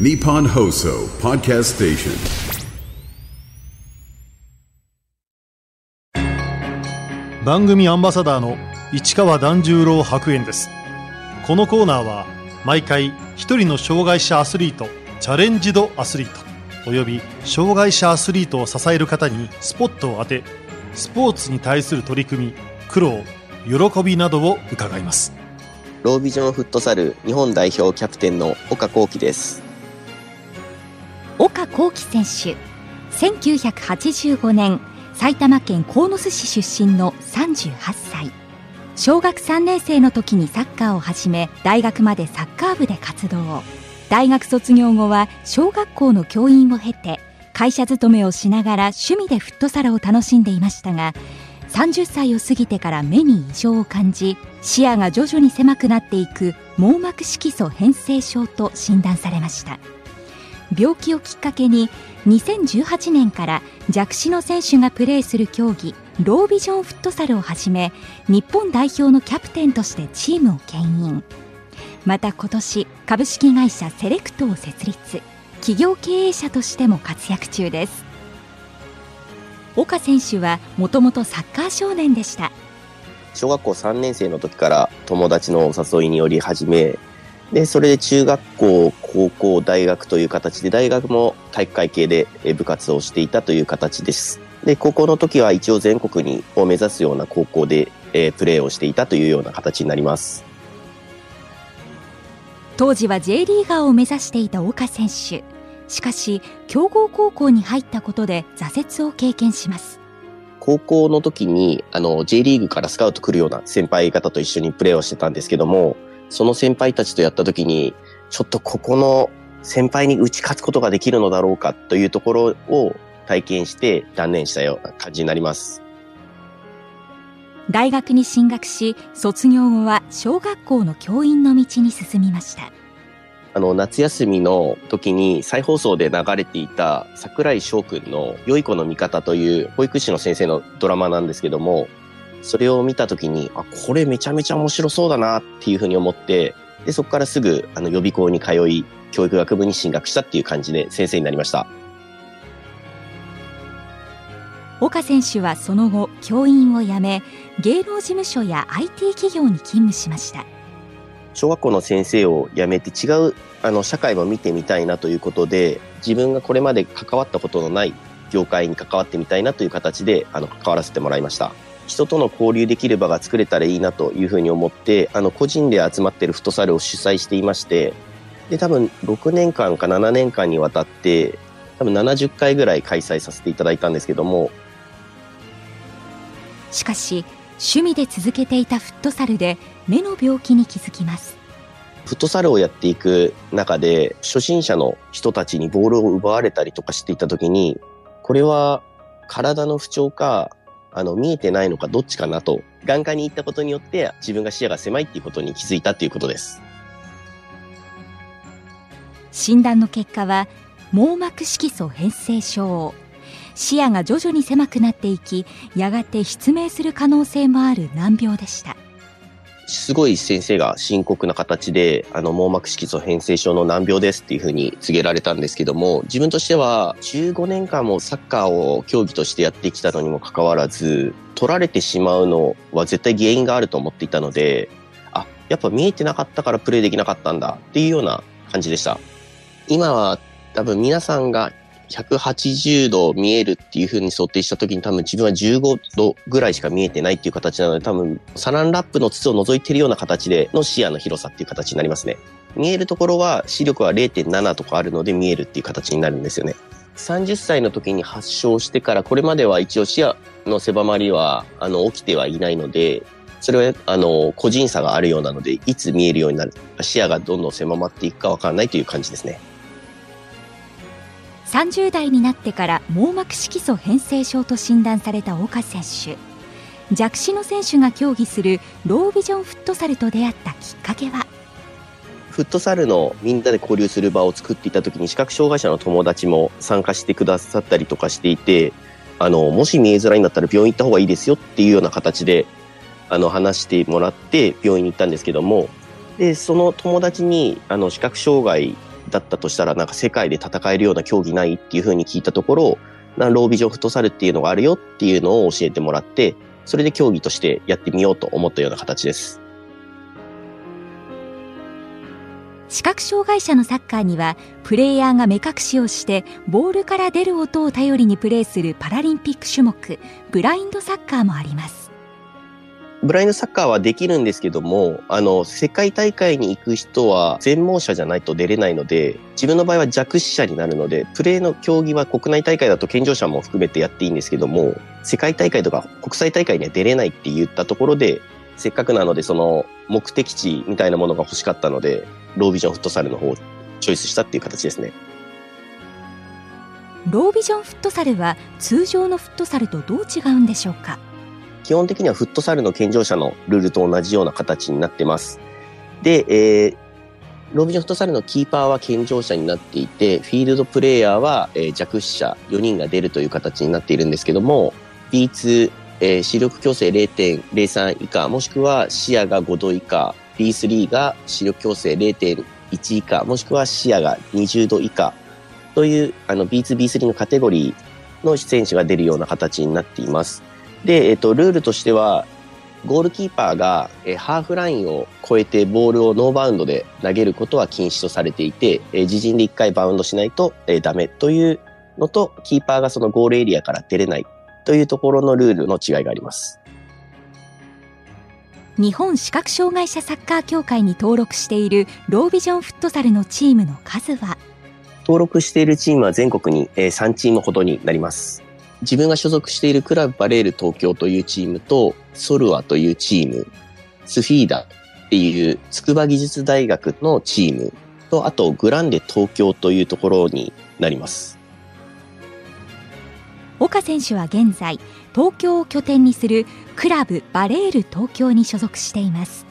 Nippon Hoso Podcast Station. 番組アンバサダーの市川團十郎白猿です。このコーナーは毎回一人の障害者アスリートチャレンジドアスリートおよび障害者アスリートを支える方にスポットを当てスポーツに対する取り組み苦労喜びなどを伺います。ロービジョンフットサル日本代表キャプテンの岡幸輝です岡幸輝選手。1985年埼玉県鴻巣市出身の38歳。小学3年生の時にサッカーを始め大学までサッカー部で活動。大学卒業後は小学校の教員を経て会社勤めをしながら趣味でフットサルを楽しんでいましたが30歳を過ぎてから目に異常を感じ視野が徐々に狭くなっていく網膜色素変性症と診断されました。病気をきっかけに2018年から弱視の選手がプレーする競技ロービジョンフットサルをはじめ日本代表のキャプテンとしてチームを牽引。また今年株式会社セレクトを設立。企業経営者としても活躍中です。岡選手はもともとサッカー少年でした。小学校3年生の時から友達のお誘いにより始めでそれで中学校高校大学という形で大学も体育会系で部活をしていたという形です。で高校の時は一応全国にを目指すような高校で、えー、プレーをしていたというような形になります。当時は J リーガーを目指していた岡選手。しかし強豪高校に入ったことで挫折を経験します。高校の時にあの J リーグからスカウト来るような先輩方と一緒にプレーをしてたんですけどもその先輩たちとやった時にちょっとここの先輩に打ち勝つことができるのだろうかというところを体験して断念したような感じになります。大学に進学し卒業後は小学校の教員の道に進みました。あの、夏休みの時に再放送で流れていた桜井翔くんの良い子の味方という保育士の先生のドラマなんですけども、それを見た時に、あ、これめちゃめちゃ面白そうだなっていうふうに思って、で、そこからすぐあの予備校に通い、教育学部に進学したっていう感じで先生になりました。岡選手はその後、教員を辞め、芸能事務所や IT 企業に勤務しました。小学校の先生を辞めて違うあの社会も見てみたいなということで自分がこれまで関わったことのない業界に関わってみたいなという形であの関わらせてもらいました人との交流できる場が作れたらいいなというふうに思ってあの個人で集まっているフットサルを主催していましてで多分6年間か7年間にわたって多分70回ぐらい開催させていただいたんですけどもしかし趣味で続けていたフットサルで目の病気に気づきます。フットサルをやっていく中で初心者の人たちにボールを奪われたりとかしていた時にこれは体の不調かあの見えてないのかどっちかなと眼科に行ったことによって自分が視野が狭いっていうことに気づいたっていうことです。診断の結果は網膜色素変性症。視野が徐々に狭くなっていきやがて失明する可能性もある難病でした。すごい先生が深刻な形で、あの、網膜色素変性症の難病ですっていうふうに告げられたんですけども、自分としては15年間もサッカーを競技としてやってきたのにもかかわらず、取られてしまうのは絶対原因があると思っていたので、あ、やっぱ見えてなかったからプレイできなかったんだっていうような感じでした。今は多分皆さんが180度見えるっていう風に想定した時に多分自分は15度ぐらいしか見えてないっていう形なので多分サランラップの筒を覗いてるような形での視野の広さっていう形になりますね。見えるところは視力は0.7とかあるので見えるっていう形になるんですよね。30歳の時に発症してからこれまでは一応視野の狭まりはあの起きてはいないのでそれはあの個人差があるようなのでいつ見えるようになる視野がどんどん狭まっていくかわからないという感じですね。30代になってから網膜色素変性症と診断された岡選手。弱視の選手が競技するロービジョンフットサルと出会ったきっかけは？フットサルのみんなで交流する場を作っていた時に視覚障害者の友達も参加してくださったりとかしていてあのもし見えづらいんだったら病院行った方がいいですよっていうような形であの話してもらって病院に行ったんですけども。でその友達にあの視覚障害だったとしたら、なんか世界で戦えるような競技ないっていうふうに聞いたところ、ロービジョンフットサルっていうのがあるよっていうのを教えてもらって、それで競技としてやってみようと思ったような形です。視覚障害者のサッカーにはプレイヤーが目隠しをしてボールから出る音を頼りにプレーするパラリンピック種目ブラインドサッカーもありますブラインドサッカーはできるんですけども、あの、世界大会に行く人は全盲者じゃないと出れないので、自分の場合は弱視者になるので、プレーの競技は国内大会だと健常者も含めてやっていいんですけども、世界大会とか国際大会には出れないって言ったところで、せっかくなのでその目的地みたいなものが欲しかったので、ロービジョンフットサルの方をチョイスしたっていう形ですね。ロービジョンフットサルは通常のフットサルとどう違うんでしょうか？基本的にはフットサルの健常者のルールと同じような形になってます。で、えー、ロビジョンフットサルのキーパーは健常者になっていて、フィールドプレイヤーは、えー、弱視者4人が出るという形になっているんですけども、B2、えー、視力矯正0.03以下、もしくは視野が5度以下、B3 が視力矯正0.1以下、もしくは視野が20度以下という、あの B2、B3 のカテゴリーの選手が出るような形になっています。で、えっと、ルールとしては、ゴールキーパーが、えハーフラインを越えてボールをノーバウンドで投げることは禁止とされていて、え自陣で一回バウンドしないと、えダメというのと、キーパーがそのゴールエリアから出れないというところのルールの違いがあります。日本視覚障害者サッカー協会に登録しているロービジョンフットサルのチームの数は？登録しているチームは全国に3チームほどになります。自分が所属しているクラブバレール東京というチームと、ソルアというチーム、スフィーダっていう筑波技術大学のチームと、あとグランデ東京というところになります。岡選手は現在、東京を拠点にするクラブバレール東京に所属しています。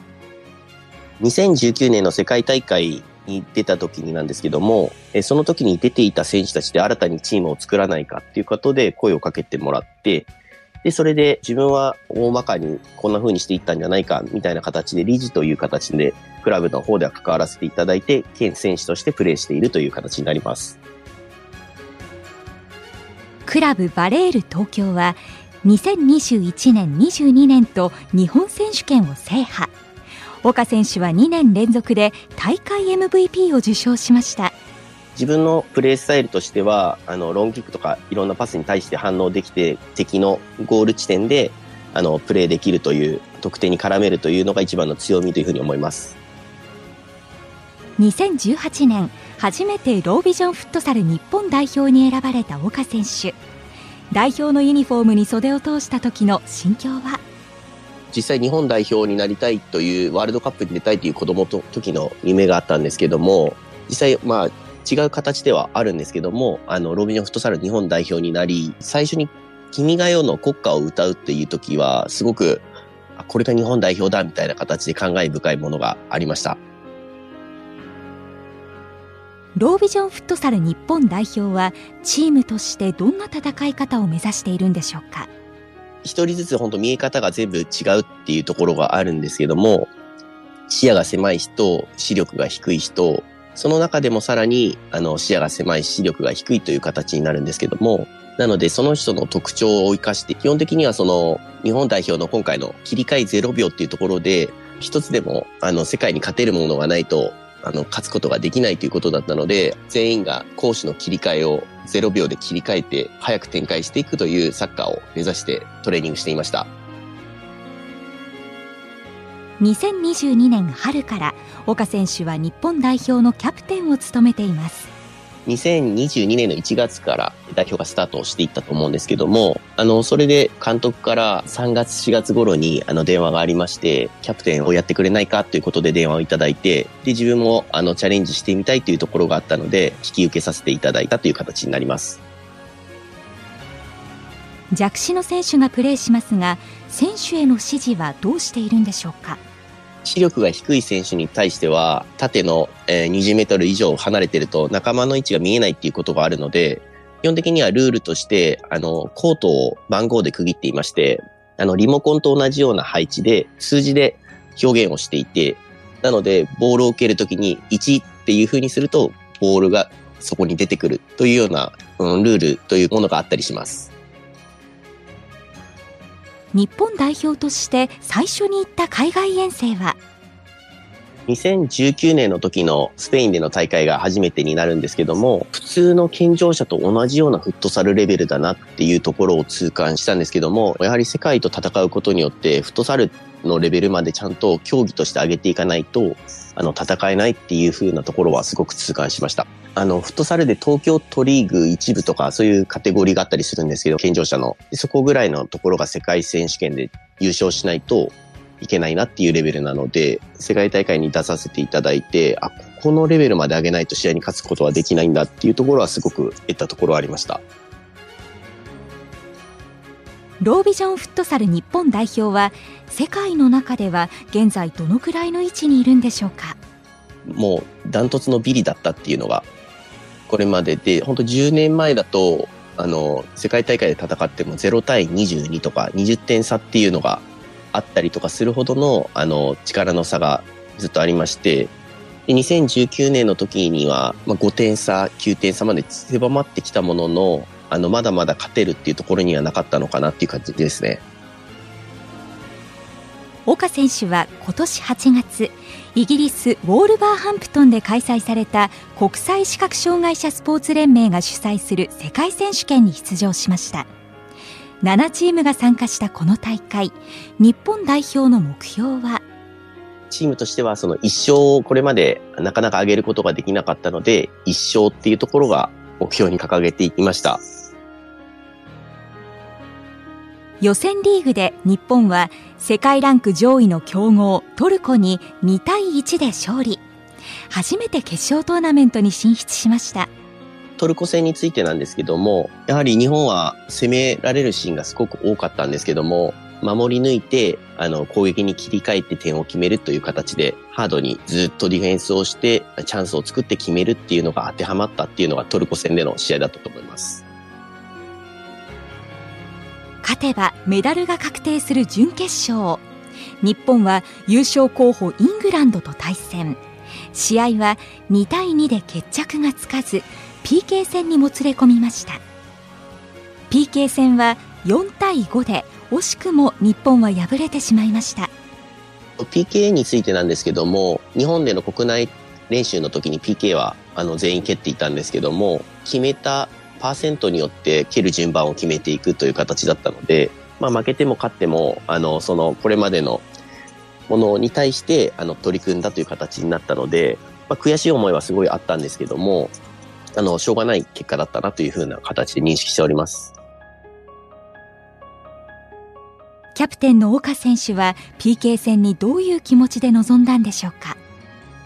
2019年の世界大会に出た時になんですけども、えその時に出ていた選手たちで新たにチームを作らないかっていうことで声をかけてもらって、で、それで自分は大まかにこんな風にしていったんじゃないかみたいな形で理事という形でクラブの方では関わらせていただいて、県選手としてプレーしているという形になります。クラブバレール東京は2021年22年と日本選手権を制覇。岡選手は2年連続で大会 MVP を受賞しました。自分のプレースタイルとしてはあのロングキックとかいろんなパスに対して反応できて敵のゴール地点であのプレーできるという得点に絡めるというのが一番の強みというふうに思います。2018年初めてロービジョンフットサル日本代表に選ばれた岡選手。代表のユニフォームに袖を通した時の心境は？実際日本代表になりたいというワールドカップに出たいという子供の時の夢があったんですけども実際まあ違う形ではあるんですけどもあのロビンオフットサル日本代表になり最初に「君が代」の国歌を歌うっていう時はすごくこれが日本代表だみたいな形で感慨深いものがありました。ロービジョンフットサル日本代表はチームとしてどんな戦い方を目指しているんでしょうか？一人ずつ本当見え方が全部違うっていうところがあるんですけども、視野が狭い人、視力が低い人、その中でもさらに、あの、視野が狭い視力が低いという形になるんですけども、なので、その人の特徴を生かして、基本的にはその、日本代表の今回の切り替え0秒っていうところで、一つでも、あの、世界に勝てるものがないと、あの、勝つことができないということだったので、全員が攻守の切り替えを0秒で切り替えて、早く展開していくというサッカーを目指してトレーニングしていました。2022年春から岡選手は日本代表のキャプテンを務めています。2022年の1月から代表がスタートしていったと思うんですけども、あの、それで監督から3月4月頃にあの電話がありまして、キャプテンをやってくれないかということで電話をいただいて、で、自分もあのチャレンジしてみたいというところがあったので、引き受けさせていただいたという形になります。弱視の選手がプレーしますが、選手への指示はどうしているんでしょうか？視力が低い選手に対しては、縦の、え20メートル以上離れてると仲間の位置が見えないっていうことがあるので、基本的にはルールとして、あの、コートを番号で区切っていまして、あの、リモコンと同じような配置で、数字で表現をしていて、なので、ボールを受けるときに1っていう風にすると、ボールがそこに出てくるというような、うん、ルールというものがあったりします。日本代表として最初に行った海外遠征は2019年の時のスペインでの大会が初めてになるんですけども、普通の健常者と同じようなフットサルレベルだなっていうところを痛感したんですけども、やはり世界と戦うことによって、フットサルのレベルまでちゃんと競技として上げていかないと、あの、戦えないっていう風なところはすごく痛感しました。あの、フットサルで東京都リーグ一部とかそういうカテゴリーがあったりするんですけど、健常者の。そこぐらいのところが世界選手権で優勝しないと、いけないなっていうレベルなので、世界大会に出させていただいて、あ、ここのレベルまで上げないと試合に勝つことはできないんだっていうところはすごく得たところはありました。ロービジョンフットサル日本代表は世界の中では現在どのくらいの位置にいるんでしょうか？もうダントツのビリだったっていうのがこれまでで本当10年前だとあの世界大会で戦っても0対22とか20点差っていうのがあったりとかするほどの、あの、力の差がずっとありまして、で2019年の時には、まあ、5点差、9点差まで狭まってきたものの、あの、まだまだ勝てるっていうところにはなかったのかなっていう感じですね。岡選手は今年8月、イギリス・ウォールバーハンプトンで開催された国際視覚障害者スポーツ連盟が主催する世界選手権に出場しました。7チームが参加したこの大会。日本代表の目標は？チームとしてはその一勝をこれまでなかなか上げることができなかったので一勝っていうところが目標に掲げていきました。予選リーグで日本は世界ランク上位の強豪トルコに2対1で勝利。初めて決勝トーナメントに進出しましたトルコ戦についてなんですけども、やはり日本は攻められるシーンがすごく多かったんですけども、守り抜いて、あの、攻撃に切り替えて点を決めるという形で、ハードにずっとディフェンスをして、チャンスを作って決めるっていうのが当てはまったっていうのがトルコ戦での試合だったと思います。勝てばメダルが確定する準決勝。日本は優勝候補イングランドと対戦。試合は2対2で決着がつかず、PK 戦にもつれ込みました。PK 戦は4対5で惜しくも日本は敗れてしまいました。PK についてなんですけども日本での国内練習の時に PK はあの全員蹴っていたんですけども決めたパーセントによって蹴る順番を決めていくという形だったので、まあ、負けても勝ってもあのそのこれまでのものに対してあの取り組んだという形になったので、まあ、悔しい思いはすごいあったんですけどもあの、しょうがない結果だったなというふうな形で認識しております。キャプテンの岡選手は PK 戦にどういう気持ちで臨んだんでしょうか？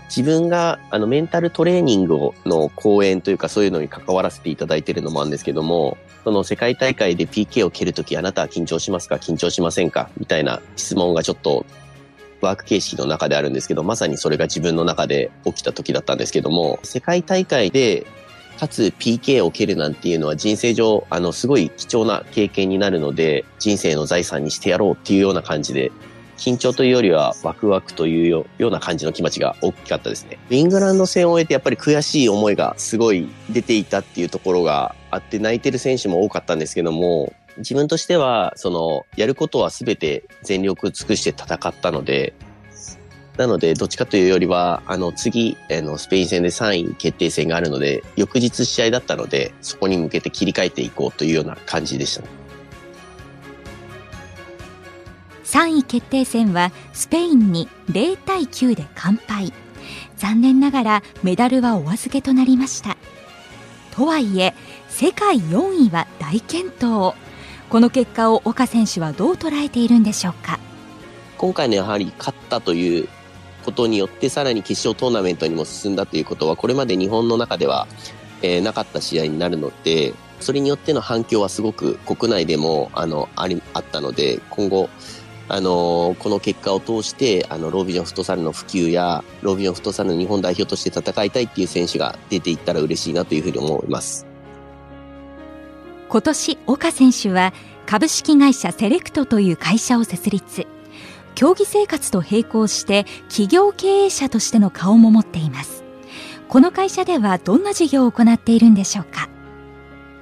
自分があのメンタルトレーニングの講演というかそういうのに関わらせていただいているのもあるんですけども、その世界大会で PK を蹴るときあなたは緊張しますか？緊張しませんか？みたいな質問がちょっとワーク形式の中であるんですけど、まさにそれが自分の中で起きた時だったんですけども、世界大会でかつ PK を蹴るなんていうのは人生上、あの、すごい貴重な経験になるので、人生の財産にしてやろうっていうような感じで、緊張というよりはワクワクというような感じの気持ちが大きかったですね。イングランド戦を終えてやっぱり悔しい思いがすごい出ていたっていうところがあって泣いてる選手も多かったんですけども、自分としては、その、やることは全て全力尽くして戦ったので、なので、どっちかというよりは、あの、次、あの、スペイン戦で3位決定戦があるので、翌日試合だったので、そこに向けて切り替えていこうというような感じでした、ね。3位決定戦はスペインに0対9で完敗。残念ながらメダルはお預けとなりました。とはいえ世界4位は大健闘。この結果を岡選手はどう捉えているんでしょうか？今回のやはり勝ったということによってさらに決勝トーナメントにも進んだということはこれまで日本の中では、えー、なかった試合になるのでそれによっての反響はすごく国内でもあのありあったので今後あのこの結果を通してあのロービジョンフットサルの普及やロービジョンフットサルの日本代表として戦いたいっていう選手が出ていったら嬉しいなというふうに思います。今年岡選手は株式会社セレクトという会社を設立。競技生活と並行して企業経営者としての顔も持っています。この会社ではどんな事業を行っているんでしょうか？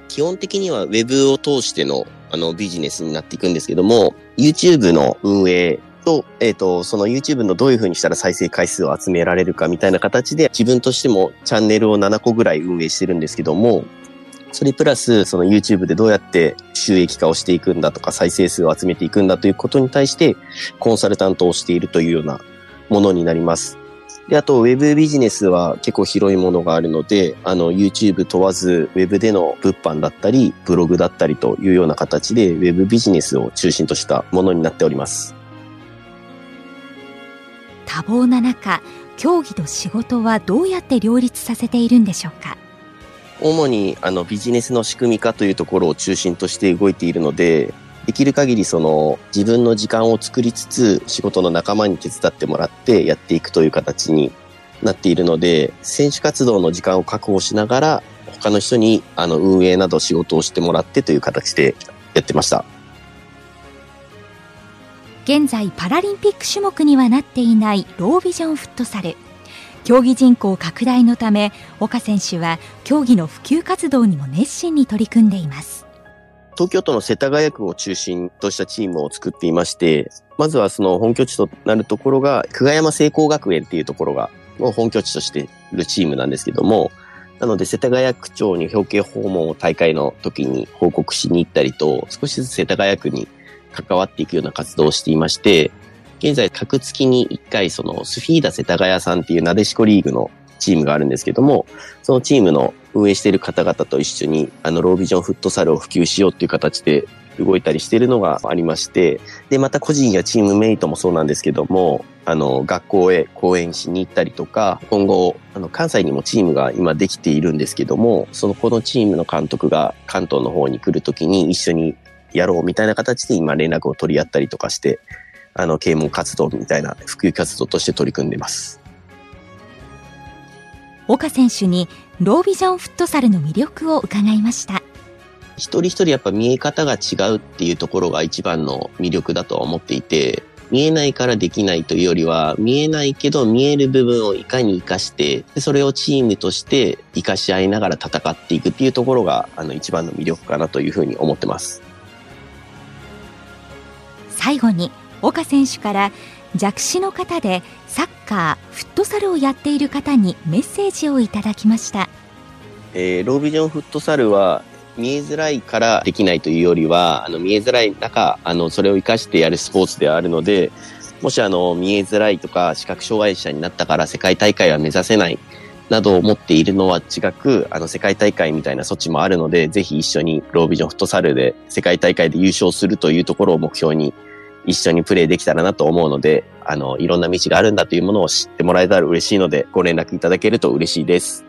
基本的には Web を通してのあのビジネスになっていくんですけども、YouTube の運営と、えっ、ー、と、その YouTube のどういう風にしたら再生回数を集められるかみたいな形で、自分としてもチャンネルを7個ぐらい運営してるんですけども、それプラス、その YouTube でどうやって収益化をしていくんだとか、再生数を集めていくんだということに対して、コンサルタントをしているというようなものになります。で、あと、ウェブビジネスは結構広いものがあるので、あの、YouTube 問わず、ウェブでの物販だったり、ブログだったりというような形で、ウェブビジネスを中心としたものになっております。多忙な中、競技と仕事はどうやって両立させているんでしょうか？主に、あの、ビジネスの仕組み化というところを中心として動いているので、できる限りその自分の時間を作りつつ仕事の仲間に手伝ってもらってやっていくという形になっているので、選手活動の時間を確保しながら他の人にあの運営など仕事をしてもらってという形でやってました。現在パラリンピック種目にはなっていないロービジョンフットサル。競技人口拡大のため、岡選手は競技の普及活動にも熱心に取り組んでいます。東京都の世田谷区を中心としたチームを作っていまして、まずはその本拠地となるところが、久我山聖光学園っていうところが、もう本拠地としているチームなんですけども、なので世田谷区長に表敬訪問を大会の時に報告しに行ったりと、少しずつ世田谷区に関わっていくような活動をしていまして、現在、格付きに1回、その、スフィーダ世田谷さんっていうなでしこリーグのチームがあるんですけども、そのチームの運営している方々と一緒に、あの、ロービジョンフットサルを普及しようっていう形で動いたりしているのがありまして、で、また個人やチームメイトもそうなんですけども、あの、学校へ講演しに行ったりとか、今後、あの、関西にもチームが今できているんですけども、その、このチームの監督が関東の方に来るときに一緒にやろうみたいな形で今連絡を取り合ったりとかして、あの、啓蒙活動みたいな普及活動として取り組んでいます。岡選手にロービジョンフットサルの魅力を伺いました一人一人やっぱ見え方が違うっていうところが一番の魅力だと思っていて見えないからできないというよりは見えないけど見える部分をいかに活かしてそれをチームとして活かし合いながら戦っていくっていうところがあの一番の魅力かなというふうに思ってます最後に岡選手から弱視の方でサッカー、フットサルをやっている方にメッセージをいただきました。えー、ロービジョンフットサルは見えづらいからできないというよりは、あの見えづらい中、あのそれを活かしてやるスポーツであるので、もしあの見えづらいとか視覚障害者になったから世界大会は目指せないなどを思っているのは違く、あの世界大会みたいな措置もあるので、ぜひ一緒にロービジョンフットサルで世界大会で優勝するというところを目標に一緒にプレイできたらなと思うので、あの、いろんな道があるんだというものを知ってもらえたら嬉しいので、ご連絡いただけると嬉しいです。